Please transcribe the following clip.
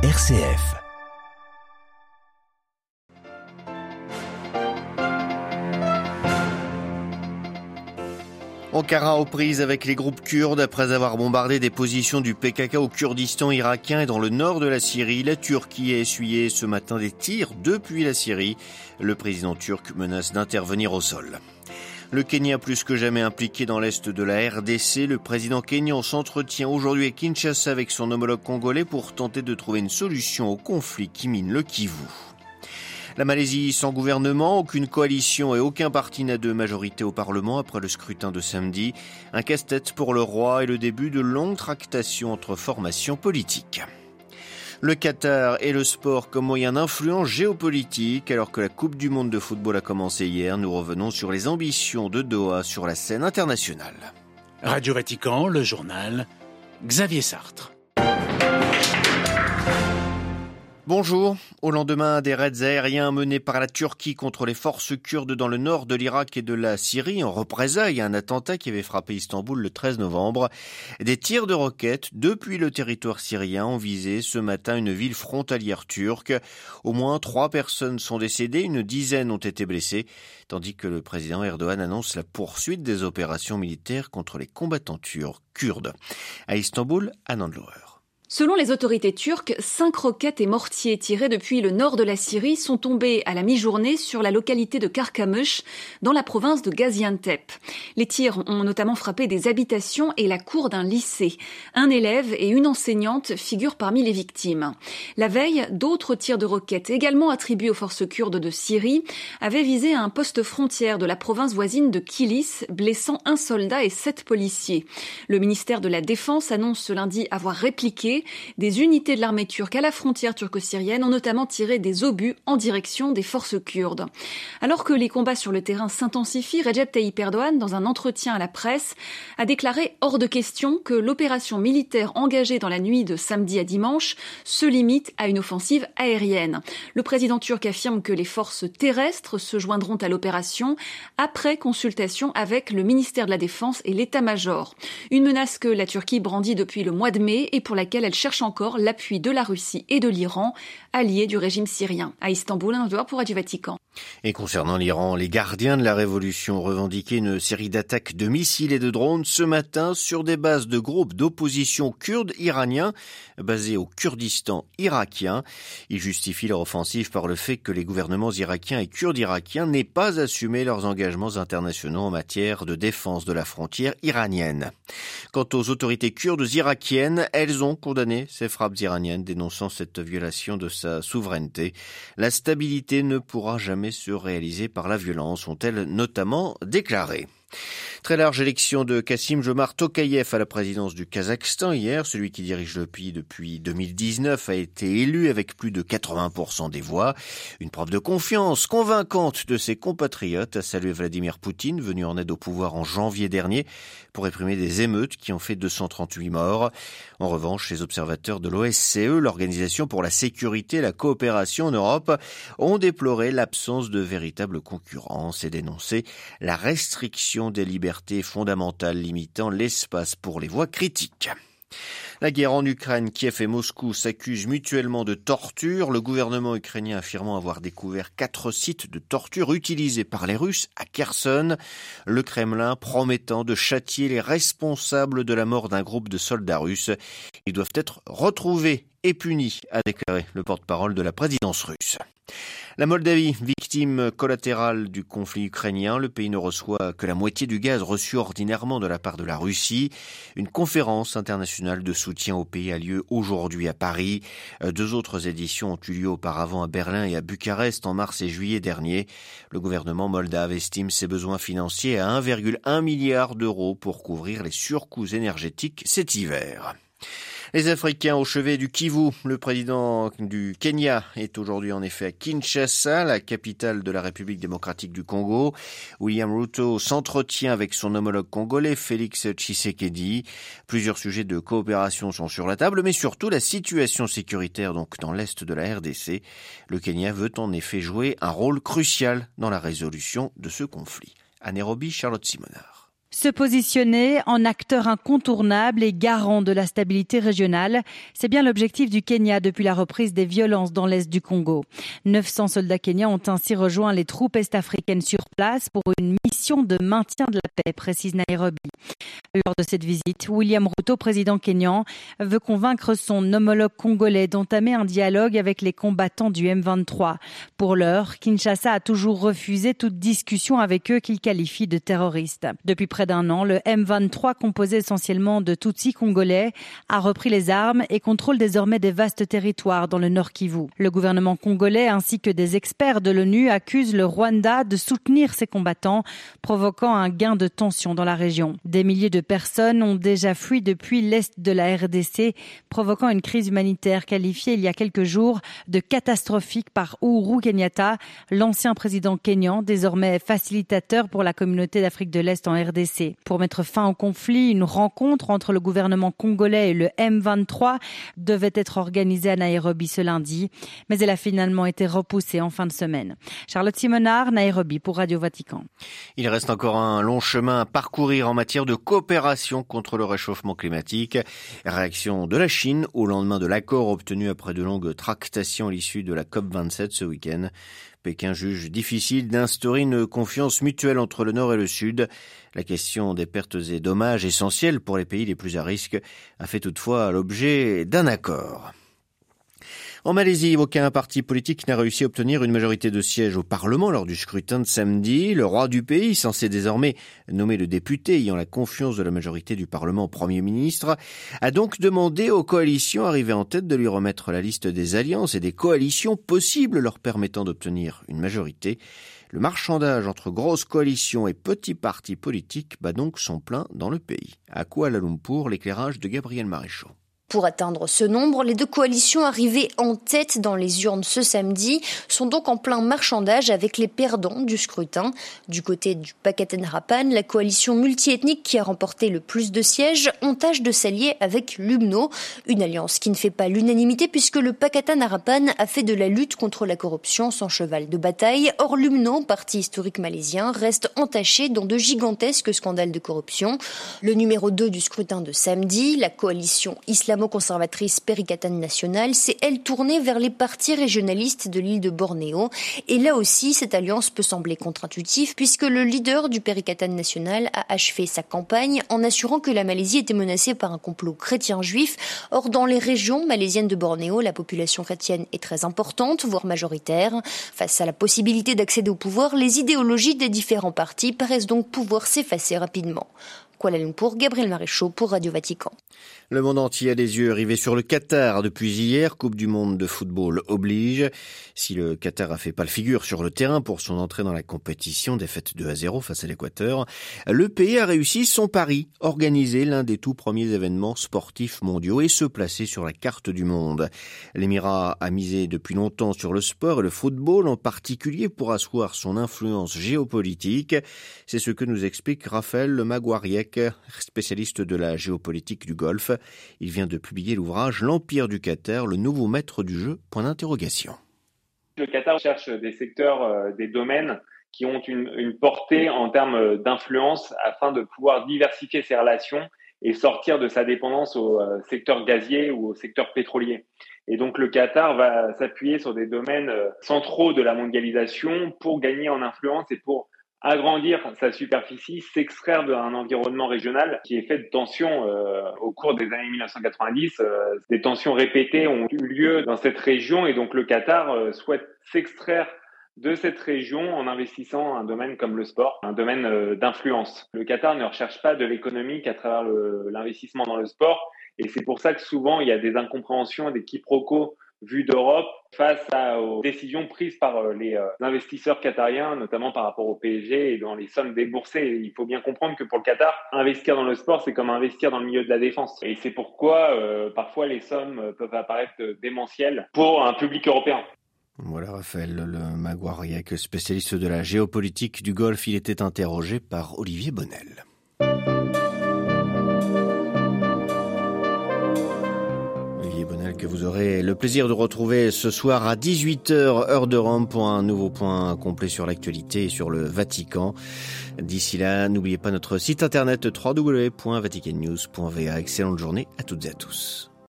RCF. Ankara aux prises avec les groupes kurdes après avoir bombardé des positions du PKK au Kurdistan irakien et dans le nord de la Syrie. La Turquie a essuyé ce matin des tirs depuis la Syrie. Le président turc menace d'intervenir au sol. Le Kenya plus que jamais impliqué dans l'est de la RDC, le président kenyan s'entretient aujourd'hui à Kinshasa avec son homologue congolais pour tenter de trouver une solution au conflit qui mine le Kivu. La Malaisie sans gouvernement, aucune coalition et aucun parti n'a de majorité au Parlement après le scrutin de samedi. Un casse-tête pour le roi et le début de longues tractations entre formations politiques. Le Qatar et le sport comme moyen d'influence géopolitique. Alors que la Coupe du Monde de football a commencé hier, nous revenons sur les ambitions de Doha sur la scène internationale. Radio Vatican, le journal, Xavier Sartre. Bonjour. Au lendemain des raids aériens menés par la Turquie contre les forces kurdes dans le nord de l'Irak et de la Syrie en représailles à un attentat qui avait frappé Istanbul le 13 novembre, des tirs de roquettes depuis le territoire syrien ont visé ce matin une ville frontalière turque. Au moins trois personnes sont décédées, une dizaine ont été blessées, tandis que le président Erdogan annonce la poursuite des opérations militaires contre les combattants turcs kurdes. À Istanbul, à Nandlouer. Selon les autorités turques, cinq roquettes et mortiers tirés depuis le nord de la Syrie sont tombés à la mi-journée sur la localité de Karkamush, dans la province de Gaziantep. Les tirs ont notamment frappé des habitations et la cour d'un lycée. Un élève et une enseignante figurent parmi les victimes. La veille, d'autres tirs de roquettes, également attribués aux forces kurdes de Syrie, avaient visé un poste frontière de la province voisine de Kilis, blessant un soldat et sept policiers. Le ministère de la Défense annonce ce lundi avoir répliqué des unités de l'armée turque à la frontière turco-syrienne ont notamment tiré des obus en direction des forces kurdes. Alors que les combats sur le terrain s'intensifient, Recep Tayyip Erdogan, dans un entretien à la presse, a déclaré hors de question que l'opération militaire engagée dans la nuit de samedi à dimanche se limite à une offensive aérienne. Le président turc affirme que les forces terrestres se joindront à l'opération après consultation avec le ministère de la Défense et l'état-major. Une menace que la Turquie brandit depuis le mois de mai et pour laquelle elle cherche encore l'appui de la Russie et de l'Iran, alliés du régime syrien. À Istanbul, un dehors pour Radio Vatican. Et concernant l'Iran, les gardiens de la révolution revendiquaient une série d'attaques de missiles et de drones ce matin sur des bases de groupes d'opposition kurdes iraniens basés au Kurdistan irakien. Ils justifient leur offensive par le fait que les gouvernements irakiens et kurdes irakiens n'aient pas assumé leurs engagements internationaux en matière de défense de la frontière iranienne. Quant aux autorités kurdes irakiennes, elles ont condamné ces frappes iraniennes dénonçant cette violation de sa souveraineté. La stabilité ne pourra jamais se réaliser par la violence, ont-elles notamment déclaré. Très large élection de Kassim Jomar Tokayev à la présidence du Kazakhstan hier. Celui qui dirige le pays depuis 2019 a été élu avec plus de 80% des voix. Une preuve de confiance convaincante de ses compatriotes, a salué Vladimir Poutine, venu en aide au pouvoir en janvier dernier pour réprimer des émeutes qui ont fait 238 morts. En revanche, les observateurs de l'OSCE, l'Organisation pour la sécurité et la coopération en Europe, ont déploré l'absence de véritable concurrence et dénoncé la restriction des libertés fondamentales limitant l'espace pour les voix critiques. La guerre en Ukraine, Kiev et Moscou s'accusent mutuellement de torture, le gouvernement ukrainien affirmant avoir découvert quatre sites de torture utilisés par les Russes à Kherson, le Kremlin promettant de châtier les responsables de la mort d'un groupe de soldats russes. Ils doivent être retrouvés et punis, a déclaré le porte-parole de la présidence russe. La Moldavie, victime collatérale du conflit ukrainien, le pays ne reçoit que la moitié du gaz reçu ordinairement de la part de la Russie. Une conférence internationale de soutien au pays a lieu aujourd'hui à Paris. Deux autres éditions ont eu lieu auparavant à Berlin et à Bucarest en mars et juillet dernier. Le gouvernement moldave estime ses besoins financiers à 1,1 milliard d'euros pour couvrir les surcoûts énergétiques cet hiver. Les Africains au chevet du Kivu, le président du Kenya est aujourd'hui en effet à Kinshasa, la capitale de la République démocratique du Congo. William Ruto s'entretient avec son homologue congolais Félix Tshisekedi. Plusieurs sujets de coopération sont sur la table, mais surtout la situation sécuritaire donc dans l'est de la RDC. Le Kenya veut en effet jouer un rôle crucial dans la résolution de ce conflit. À Nairobi, Charlotte Simonard. Se positionner en acteur incontournable et garant de la stabilité régionale, c'est bien l'objectif du Kenya depuis la reprise des violences dans l'est du Congo. 900 soldats kenyans ont ainsi rejoint les troupes est-africaines sur place pour une mission de maintien de la paix, précise Nairobi. Lors de cette visite, William Ruto, président kenyan, veut convaincre son homologue congolais d'entamer un dialogue avec les combattants du M23. Pour l'heure, Kinshasa a toujours refusé toute discussion avec eux qu'il qualifie de terroristes. Depuis près d'un an, le M23, composé essentiellement de Tutsis congolais, a repris les armes et contrôle désormais des vastes territoires dans le Nord Kivu. Le gouvernement congolais ainsi que des experts de l'ONU accusent le Rwanda de soutenir ces combattants, provoquant un gain de tension dans la région. Des milliers de personnes ont déjà fui depuis l'est de la RDC, provoquant une crise humanitaire qualifiée il y a quelques jours de catastrophique par Uhuru Kenyatta, l'ancien président kényan, désormais facilitateur pour la communauté d'Afrique de l'Est en RDC. Pour mettre fin au conflit, une rencontre entre le gouvernement congolais et le M23 devait être organisée à Nairobi ce lundi, mais elle a finalement été repoussée en fin de semaine. Charlotte Simonard, Nairobi pour Radio Vatican. Il reste encore un long chemin à parcourir en matière de coopération contre le réchauffement climatique. Réaction de la Chine au lendemain de l'accord obtenu après de longues tractations à l'issue de la COP27 ce week-end. Pékin juge difficile d'instaurer une confiance mutuelle entre le Nord et le Sud. La question des pertes et dommages essentiels pour les pays les plus à risque a fait toutefois l'objet d'un accord. En Malaisie, aucun parti politique n'a réussi à obtenir une majorité de sièges au Parlement lors du scrutin de samedi. Le roi du pays, censé désormais nommer le député ayant la confiance de la majorité du Parlement Premier ministre, a donc demandé aux coalitions arrivées en tête de lui remettre la liste des alliances et des coalitions possibles leur permettant d'obtenir une majorité. Le marchandage entre grosses coalitions et petits partis politiques bat donc son plein dans le pays. À Kuala Lumpur, l'éclairage de Gabriel Maréchaux. Pour atteindre ce nombre, les deux coalitions arrivées en tête dans les urnes ce samedi sont donc en plein marchandage avec les perdants du scrutin. Du côté du Pakatan Harapan, la coalition multiethnique qui a remporté le plus de sièges ont tâche de s'allier avec l'UMNO, une alliance qui ne fait pas l'unanimité puisque le Pakatan Harapan a fait de la lutte contre la corruption son cheval de bataille. Or l'UMNO, parti historique malaisien, reste entaché dans de gigantesques scandales de corruption. Le numéro 2 du scrutin de samedi, la coalition islamique conservatrice Perikatan Nationale s'est elle tournée vers les partis régionalistes de l'île de Bornéo. Et là aussi, cette alliance peut sembler contre-intuitive puisque le leader du Perikatan National a achevé sa campagne en assurant que la Malaisie était menacée par un complot chrétien-juif. Or, dans les régions malaisiennes de Bornéo, la population chrétienne est très importante, voire majoritaire. Face à la possibilité d'accéder au pouvoir, les idéologies des différents partis paraissent donc pouvoir s'effacer rapidement. Gabriel Maréchaux pour Radio Vatican. Le monde entier a des yeux rivés sur le Qatar depuis hier. Coupe du monde de football oblige. Si le Qatar a fait pas le figure sur le terrain pour son entrée dans la compétition, défaite 2 à 0 face à l'Équateur, le pays a réussi son pari, organiser l'un des tout premiers événements sportifs mondiaux et se placer sur la carte du monde. L'Émirat a misé depuis longtemps sur le sport et le football en particulier pour asseoir son influence géopolitique. C'est ce que nous explique Raphaël Le Spécialiste de la géopolitique du Golfe. Il vient de publier l'ouvrage L'Empire du Qatar, le nouveau maître du jeu Point d'interrogation. Le Qatar cherche des secteurs, euh, des domaines qui ont une, portée en termes d'influence afin de pouvoir diversifier ses relations et sortir de sa dépendance au euh, secteur gazier ou au secteur pétrolier. Et donc le Qatar va s'appuyer sur des domaines euh, centraux de la mondialisation pour gagner en influence et pour agrandir sa superficie, s'extraire d'un environnement régional qui est fait de tensions euh, au cours des années 1990. Euh, des tensions répétées ont eu lieu dans cette région et donc le Qatar euh, souhaite s'extraire de cette région en investissant un domaine comme le sport, un domaine d'influence. Le Qatar ne recherche pas de l'économie qu'à travers l'investissement dans le sport et c'est pour ça que souvent il y a des incompréhensions, des quiproquos vue d'Europe face aux décisions prises par euh, les euh, investisseurs qatariens, notamment par rapport au PSG et dans les sommes déboursées. Il faut bien comprendre que pour le Qatar, investir dans le sport, c'est comme investir dans le milieu de la défense. Et c'est pourquoi euh, parfois les sommes peuvent apparaître démentielles pour un public européen. Voilà Raphaël le Maguariac, spécialiste de la géopolitique du Golfe, il était interrogé par Olivier Bonnel. Vous aurez le plaisir de retrouver ce soir à 18h heure de Rome pour un nouveau point complet sur l'actualité et sur le Vatican. D'ici là, n'oubliez pas notre site internet www.vaticannews.va. Excellente journée à toutes et à tous.